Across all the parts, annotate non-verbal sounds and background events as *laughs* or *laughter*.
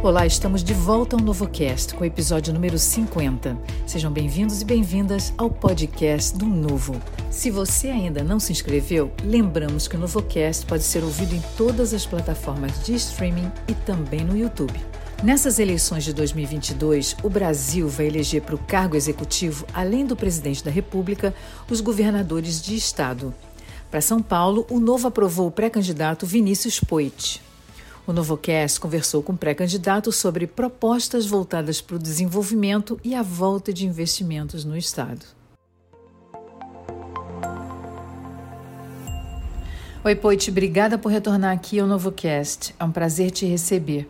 Olá, estamos de volta ao NovoCast com o episódio número 50. Sejam bem-vindos e bem-vindas ao podcast do Novo. Se você ainda não se inscreveu, lembramos que o NovoCast pode ser ouvido em todas as plataformas de streaming e também no YouTube. Nessas eleições de 2022, o Brasil vai eleger para o cargo executivo, além do presidente da República, os governadores de estado. Para São Paulo, o Novo aprovou o pré-candidato Vinícius Poit. O NovoCast conversou com pré-candidatos sobre propostas voltadas para o desenvolvimento e a volta de investimentos no Estado. Oi, Poit, obrigada por retornar aqui ao NovoCast. É um prazer te receber.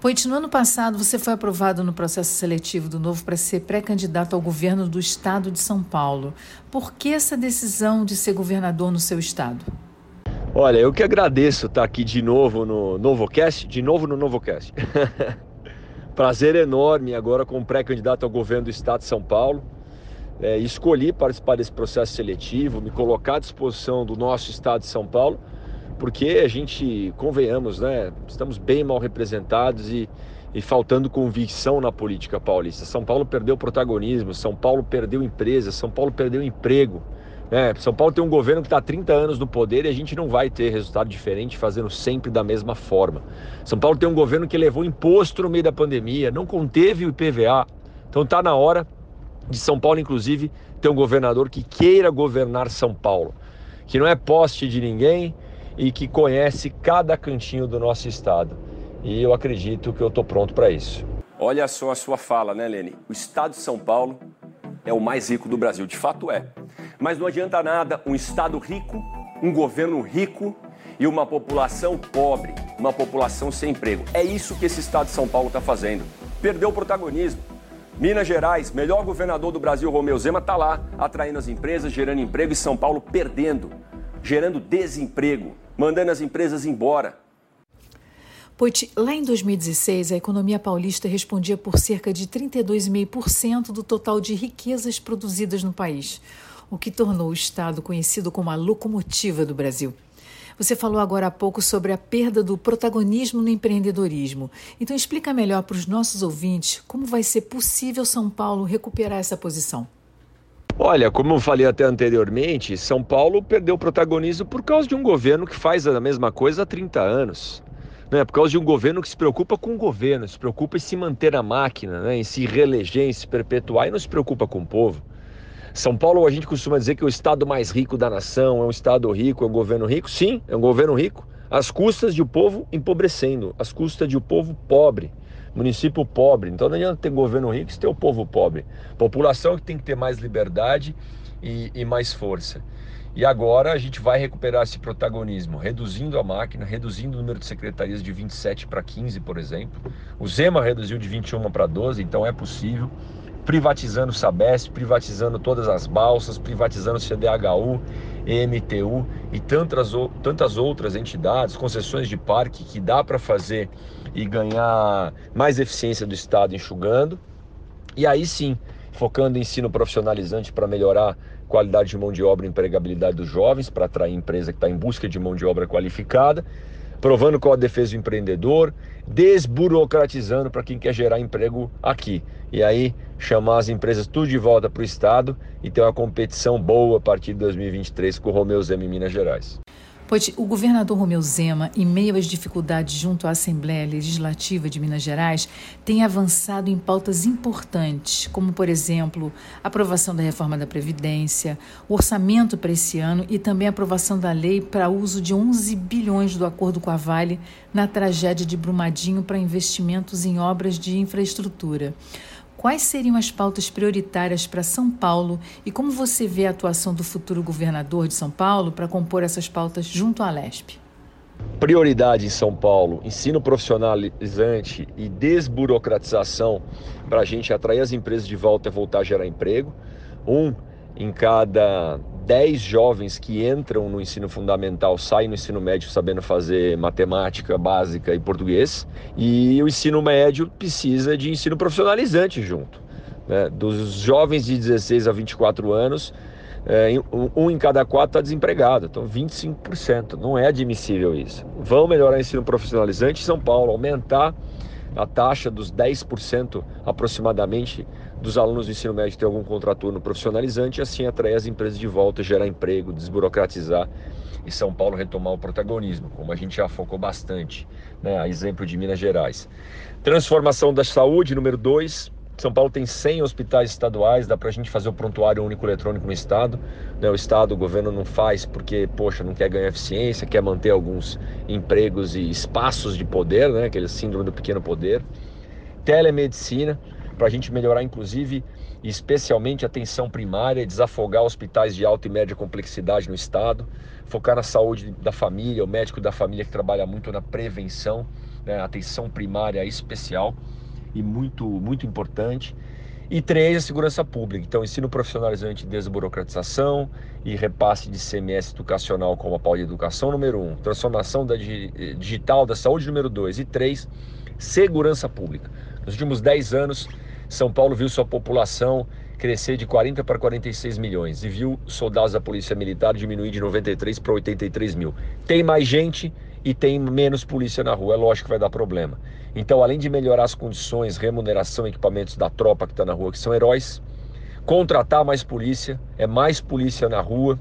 Poit, no ano passado você foi aprovado no processo seletivo do Novo para ser pré-candidato ao governo do Estado de São Paulo. Por que essa decisão de ser governador no seu estado? Olha, eu que agradeço estar aqui de novo no NovoCast, de novo no NovoCast. *laughs* Prazer enorme agora como pré-candidato ao governo do Estado de São Paulo. É, escolhi participar desse processo seletivo, me colocar à disposição do nosso Estado de São Paulo, porque a gente, convenhamos, né, estamos bem mal representados e, e faltando convicção na política paulista. São Paulo perdeu protagonismo, São Paulo perdeu empresa, São Paulo perdeu emprego. É, São Paulo tem um governo que está há 30 anos no poder e a gente não vai ter resultado diferente fazendo sempre da mesma forma. São Paulo tem um governo que levou imposto no meio da pandemia, não conteve o IPVA. Então está na hora de São Paulo, inclusive, ter um governador que queira governar São Paulo, que não é poste de ninguém e que conhece cada cantinho do nosso estado. E eu acredito que eu estou pronto para isso. Olha só a sua fala, né, Lene? O estado de São Paulo é o mais rico do Brasil, de fato é. Mas não adianta nada um Estado rico, um governo rico e uma população pobre, uma população sem emprego. É isso que esse Estado de São Paulo está fazendo. Perdeu o protagonismo. Minas Gerais, melhor governador do Brasil, Romeu Zema, está lá atraindo as empresas, gerando emprego e São Paulo perdendo, gerando desemprego, mandando as empresas embora. Poit, lá em 2016, a economia paulista respondia por cerca de 32,5% do total de riquezas produzidas no país o que tornou o Estado conhecido como a locomotiva do Brasil. Você falou agora há pouco sobre a perda do protagonismo no empreendedorismo. Então, explica melhor para os nossos ouvintes como vai ser possível São Paulo recuperar essa posição. Olha, como eu falei até anteriormente, São Paulo perdeu protagonismo por causa de um governo que faz a mesma coisa há 30 anos. Né? Por causa de um governo que se preocupa com o governo, se preocupa em se manter na máquina, né? em se reeleger, em se perpetuar e não se preocupa com o povo. São Paulo, a gente costuma dizer que é o estado mais rico da nação, é um estado rico, é um governo rico. Sim, é um governo rico, às custas de o um povo empobrecendo, às custas de o um povo pobre, município pobre. Então não adianta ter governo rico se ter o povo pobre. População que tem que ter mais liberdade e, e mais força. E agora a gente vai recuperar esse protagonismo, reduzindo a máquina, reduzindo o número de secretarias de 27 para 15, por exemplo. O Zema reduziu de 21 para 12, então é possível privatizando o Sabesp, privatizando todas as balsas, privatizando o CDHU, EMTU e tantas, tantas outras entidades, concessões de parque que dá para fazer e ganhar mais eficiência do Estado enxugando. E aí sim, focando em ensino profissionalizante para melhorar qualidade de mão de obra e empregabilidade dos jovens, para atrair empresa que está em busca de mão de obra qualificada provando qual a defesa do empreendedor, desburocratizando para quem quer gerar emprego aqui. E aí chamar as empresas tudo de volta para o Estado e ter uma competição boa a partir de 2023 com o Romeu Zema em Minas Gerais. Pois o governador Romeu Zema, em meio às dificuldades junto à Assembleia Legislativa de Minas Gerais, tem avançado em pautas importantes, como, por exemplo, a aprovação da reforma da Previdência, o orçamento para esse ano e também a aprovação da lei para uso de 11 bilhões do acordo com a Vale na tragédia de Brumadinho para investimentos em obras de infraestrutura. Quais seriam as pautas prioritárias para São Paulo e como você vê a atuação do futuro governador de São Paulo para compor essas pautas junto à LESP? Prioridade em São Paulo: ensino profissionalizante e desburocratização para a gente atrair as empresas de volta e voltar a gerar emprego. Um em cada 10 jovens que entram no ensino fundamental saem no ensino médio sabendo fazer matemática básica e português. E o ensino médio precisa de ensino profissionalizante junto. Né? Dos jovens de 16 a 24 anos, é, um em cada quatro está desempregado, então 25%. Não é admissível isso. Vão melhorar o ensino profissionalizante em São Paulo, aumentar a taxa dos 10% aproximadamente dos alunos do ensino médio ter algum contraturno profissionalizante e assim atrair as empresas de volta, gerar emprego, desburocratizar e São Paulo retomar o protagonismo, como a gente já focou bastante, né? exemplo de Minas Gerais. Transformação da saúde, número 2, são Paulo tem 100 hospitais estaduais, dá para a gente fazer o prontuário único eletrônico no estado. Né? O estado, o governo não faz porque, poxa, não quer ganhar eficiência, quer manter alguns empregos e espaços de poder, né? aquele síndrome do pequeno poder. Telemedicina, para a gente melhorar, inclusive, especialmente a atenção primária, desafogar hospitais de alta e média complexidade no estado, focar na saúde da família, o médico da família que trabalha muito na prevenção, né? atenção primária especial e muito, muito importante. E três, a segurança pública. Então, ensino profissionalizante de desburocratização e repasse de CMS educacional como a pau de educação, número um. Transformação da digital da saúde, número dois. E três, segurança pública. Nos últimos dez anos, São Paulo viu sua população crescer de 40 para 46 milhões e viu soldados da Polícia Militar diminuir de 93 para 83 mil. Tem mais gente e tem menos polícia na rua. É lógico que vai dar problema. Então, além de melhorar as condições, remuneração, equipamentos da tropa que está na rua, que são heróis, contratar mais polícia, é mais polícia na rua,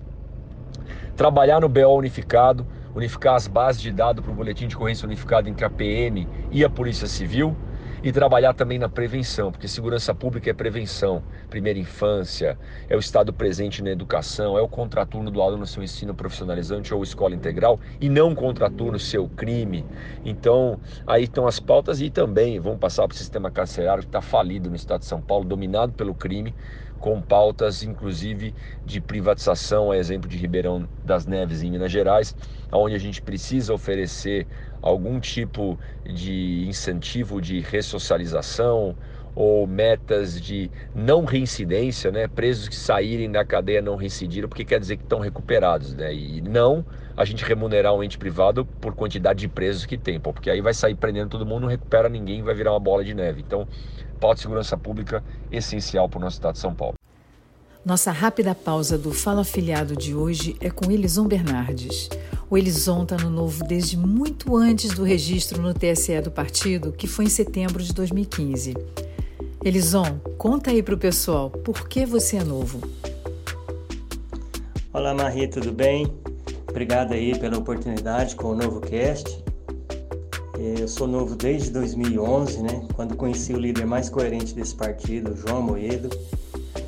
trabalhar no BO unificado, unificar as bases de dados para o boletim de ocorrência unificado entre a PM e a Polícia Civil e trabalhar também na prevenção, porque segurança pública é prevenção, primeira infância, é o estado presente na educação, é o contraturno do aluno no seu ensino profissionalizante ou escola integral e não contraturno seu crime. Então, aí estão as pautas e também vamos passar para o sistema carcerário que está falido no estado de São Paulo, dominado pelo crime com pautas inclusive de privatização, a exemplo de Ribeirão das Neves em Minas Gerais, onde a gente precisa oferecer algum tipo de incentivo de ressocialização ou metas de não reincidência, né? Presos que saírem da cadeia não reincidiram, porque quer dizer que estão recuperados, né? E não a gente remunerar um ente privado por quantidade de presos que tem, porque aí vai sair prendendo todo mundo, não recupera ninguém, vai virar uma bola de neve. Então, pauta de segurança pública essencial para o nosso estado de São Paulo. Nossa rápida pausa do Fala Afiliado de hoje é com Elison Bernardes. O Elison está no Novo desde muito antes do registro no TSE do partido, que foi em setembro de 2015. Elison, conta aí para o pessoal, por que você é novo? Olá Marie, tudo bem? Obrigado aí pela oportunidade com o Novo Cast. Eu sou novo desde 2011, né? Quando conheci o líder mais coerente desse partido, João Moedo.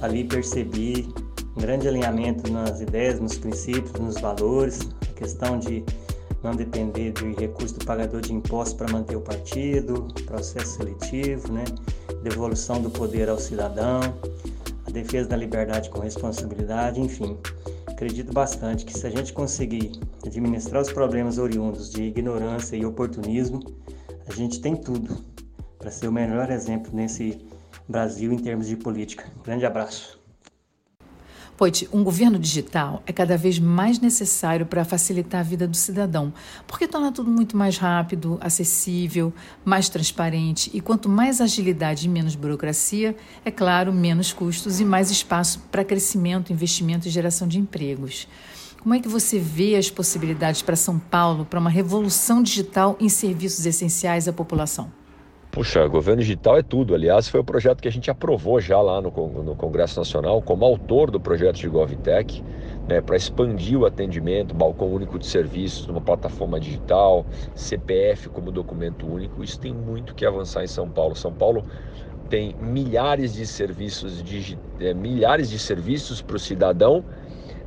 Ali percebi um grande alinhamento nas ideias, nos princípios, nos valores, a questão de não depender de recurso do pagador de impostos para manter o partido, processo seletivo, né? devolução do poder ao cidadão, a defesa da liberdade com responsabilidade, enfim. Acredito bastante que se a gente conseguir administrar os problemas oriundos de ignorância e oportunismo, a gente tem tudo para ser o melhor exemplo nesse Brasil em termos de política. Grande abraço. Poit, um governo digital é cada vez mais necessário para facilitar a vida do cidadão, porque torna tudo muito mais rápido, acessível, mais transparente e quanto mais agilidade e menos burocracia, é claro, menos custos e mais espaço para crescimento, investimento e geração de empregos. Como é que você vê as possibilidades para São Paulo para uma revolução digital em serviços essenciais à população? Puxa, governo digital é tudo. Aliás, foi o projeto que a gente aprovou já lá no, no Congresso Nacional, como autor do projeto de GovTech, né, para expandir o atendimento, balcão único de serviços numa plataforma digital, CPF como documento único. Isso tem muito que avançar em São Paulo. São Paulo tem milhares de serviços, é, milhares de serviços para o cidadão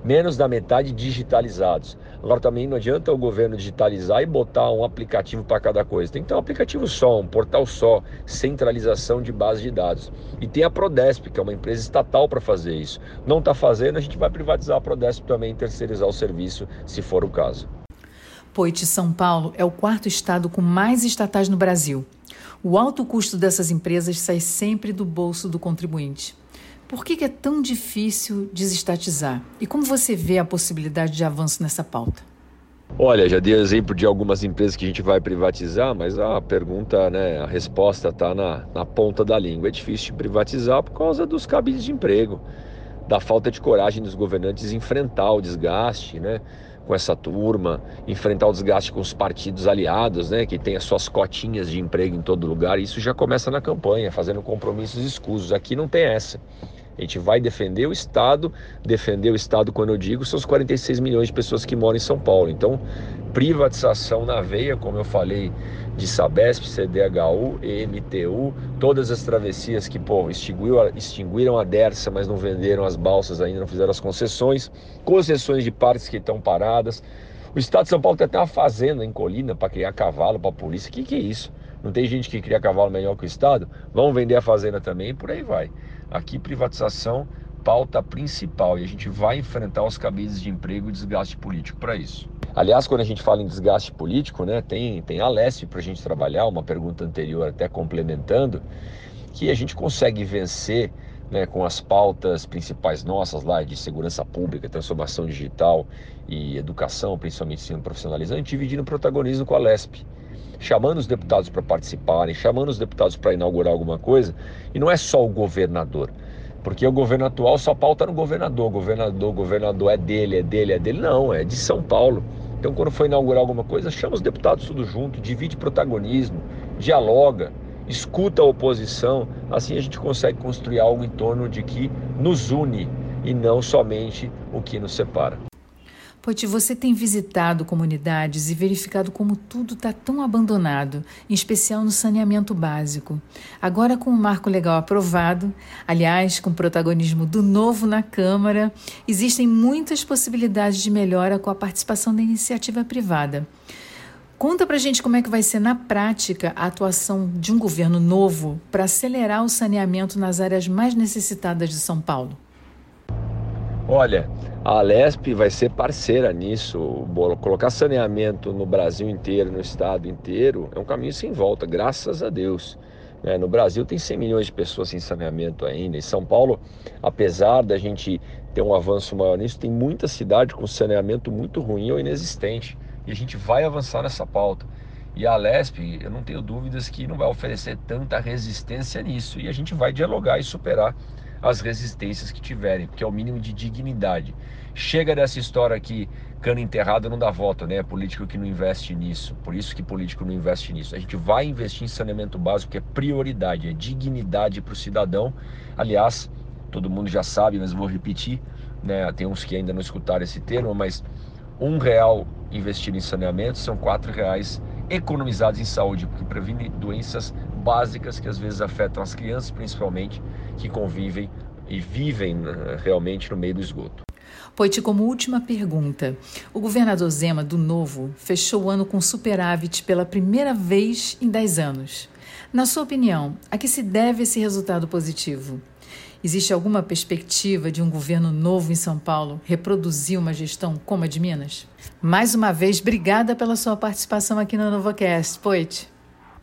menos da metade digitalizados. Agora também não adianta o governo digitalizar e botar um aplicativo para cada coisa. Tem que ter um aplicativo só, um portal só, centralização de base de dados. E tem a Prodesp, que é uma empresa estatal para fazer isso. Não está fazendo, a gente vai privatizar a Prodesp também, terceirizar o serviço, se for o caso. Poit São Paulo é o quarto estado com mais estatais no Brasil. O alto custo dessas empresas sai sempre do bolso do contribuinte. Por que, é tão difícil desestatizar? E como você vê a possibilidade de avanço nessa pauta? Olha, já dei exemplo de algumas empresas que a gente vai privatizar, mas a pergunta, né, a resposta está na, na ponta da língua. É difícil de privatizar por causa dos cabides de emprego, da falta de coragem dos governantes enfrentar o desgaste, né? com essa turma, enfrentar o desgaste com os partidos aliados, né, que tem as suas cotinhas de emprego em todo lugar. Isso já começa na campanha, fazendo compromissos escusos. Aqui não tem essa. A gente vai defender o Estado, defender o Estado, quando eu digo, são os 46 milhões de pessoas que moram em São Paulo. Então, privatização na veia, como eu falei, de Sabesp, CDHU, EMTU, todas as travessias que pô, extinguiram a Dersa, mas não venderam as balsas ainda, não fizeram as concessões, concessões de parques que estão paradas. O Estado de São Paulo tem até uma fazenda em Colina para criar cavalo para a polícia. O que, que é isso? Não tem gente que cria cavalo melhor que o Estado? Vão vender a fazenda também e por aí vai. Aqui, privatização, pauta principal. E a gente vai enfrentar os cabides de emprego e desgaste político para isso. Aliás, quando a gente fala em desgaste político, né, tem, tem a Lesp para a gente trabalhar, uma pergunta anterior até complementando, que a gente consegue vencer né, com as pautas principais nossas lá de segurança pública, transformação digital e educação, principalmente ensino profissionalizante, dividindo protagonismo com a Lesp chamando os deputados para participarem, chamando os deputados para inaugurar alguma coisa, e não é só o governador. Porque o governo atual só pauta no governador, governador, governador é dele, é dele, é dele. Não, é de São Paulo. Então, quando for inaugurar alguma coisa, chama os deputados tudo junto, divide protagonismo, dialoga, escuta a oposição. Assim a gente consegue construir algo em torno de que nos une e não somente o que nos separa. Pote, você tem visitado comunidades e verificado como tudo está tão abandonado, em especial no saneamento básico. Agora, com o marco legal aprovado, aliás, com o protagonismo do novo na Câmara, existem muitas possibilidades de melhora com a participação da iniciativa privada. Conta pra gente como é que vai ser na prática a atuação de um governo novo para acelerar o saneamento nas áreas mais necessitadas de São Paulo. Olha, a Alesp vai ser parceira nisso. Colocar saneamento no Brasil inteiro, no estado inteiro, é um caminho sem volta, graças a Deus. É, no Brasil tem 100 milhões de pessoas sem saneamento ainda. Em São Paulo, apesar da gente ter um avanço maior nisso, tem muita cidade com saneamento muito ruim ou inexistente. E a gente vai avançar nessa pauta. E a Alesp, eu não tenho dúvidas que não vai oferecer tanta resistência nisso. E a gente vai dialogar e superar as resistências que tiverem, porque é o mínimo de dignidade. Chega dessa história que cano enterrado não dá voto, né? Político que não investe nisso. Por isso que político não investe nisso. A gente vai investir em saneamento básico, que é prioridade, é dignidade para o cidadão. Aliás, todo mundo já sabe, mas vou repetir, né? Tem uns que ainda não escutaram esse termo, mas um real investido em saneamento são quatro reais economizados em saúde, porque previne doenças básicas que às vezes afetam as crianças, principalmente, que convivem e vivem né, realmente no meio do esgoto. Poite, como última pergunta, o governador Zema, do Novo, fechou o ano com superávit pela primeira vez em 10 anos. Na sua opinião, a que se deve esse resultado positivo? Existe alguma perspectiva de um governo novo em São Paulo reproduzir uma gestão como a de Minas? Mais uma vez, obrigada pela sua participação aqui no NovoCast. Poit.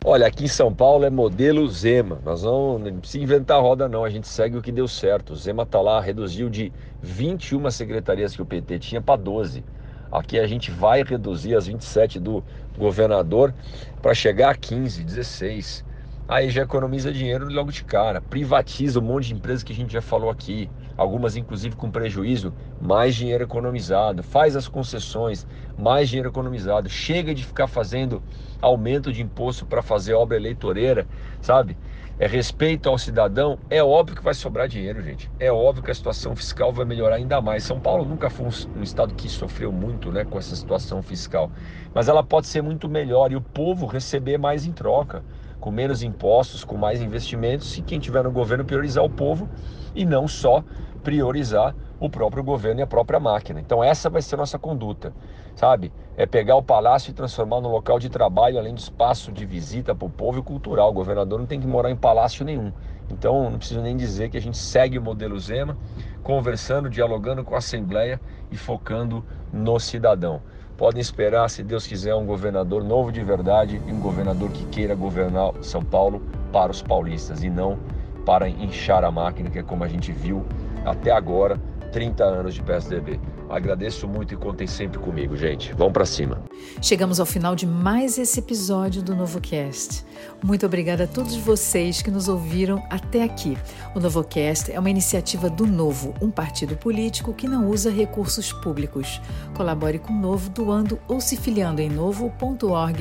Olha, aqui em São Paulo é modelo Zema. Nós não, não precisa inventar roda, não. A gente segue o que deu certo. O Zema está lá, reduziu de 21 secretarias que o PT tinha para 12. Aqui a gente vai reduzir as 27 do governador para chegar a 15, 16. Aí já economiza dinheiro logo de cara, privatiza um monte de empresas que a gente já falou aqui, algumas inclusive com prejuízo, mais dinheiro economizado, faz as concessões, mais dinheiro economizado, chega de ficar fazendo aumento de imposto para fazer obra eleitoreira, sabe? É respeito ao cidadão, é óbvio que vai sobrar dinheiro, gente. É óbvio que a situação fiscal vai melhorar ainda mais. São Paulo nunca foi um, estado que sofreu muito, né, com essa situação fiscal, mas ela pode ser muito melhor e o povo receber mais em troca com menos impostos, com mais investimentos, e quem tiver no governo priorizar o povo e não só priorizar o próprio governo e a própria máquina. Então essa vai ser a nossa conduta, sabe? É pegar o palácio e transformar no local de trabalho, além de espaço de visita para o povo e cultural. O governador não tem que morar em palácio nenhum. Então não preciso nem dizer que a gente segue o modelo Zema, conversando, dialogando com a Assembleia e focando no cidadão podem esperar, se Deus quiser, um governador novo de verdade e um governador que queira governar São Paulo para os paulistas e não para inchar a máquina, que é como a gente viu até agora, 30 anos de PSDB. Agradeço muito e contem sempre comigo, gente. Vamos para cima. Chegamos ao final de mais esse episódio do NovoCast. Muito obrigada a todos vocês que nos ouviram até aqui. O NovoCast é uma iniciativa do Novo, um partido político que não usa recursos públicos. Colabore com o Novo doando ou se filiando em novo.org.br.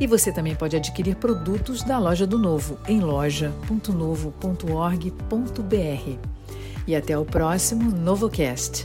E você também pode adquirir produtos da loja do Novo em loja.novo.org.br. E até o próximo NovoCast.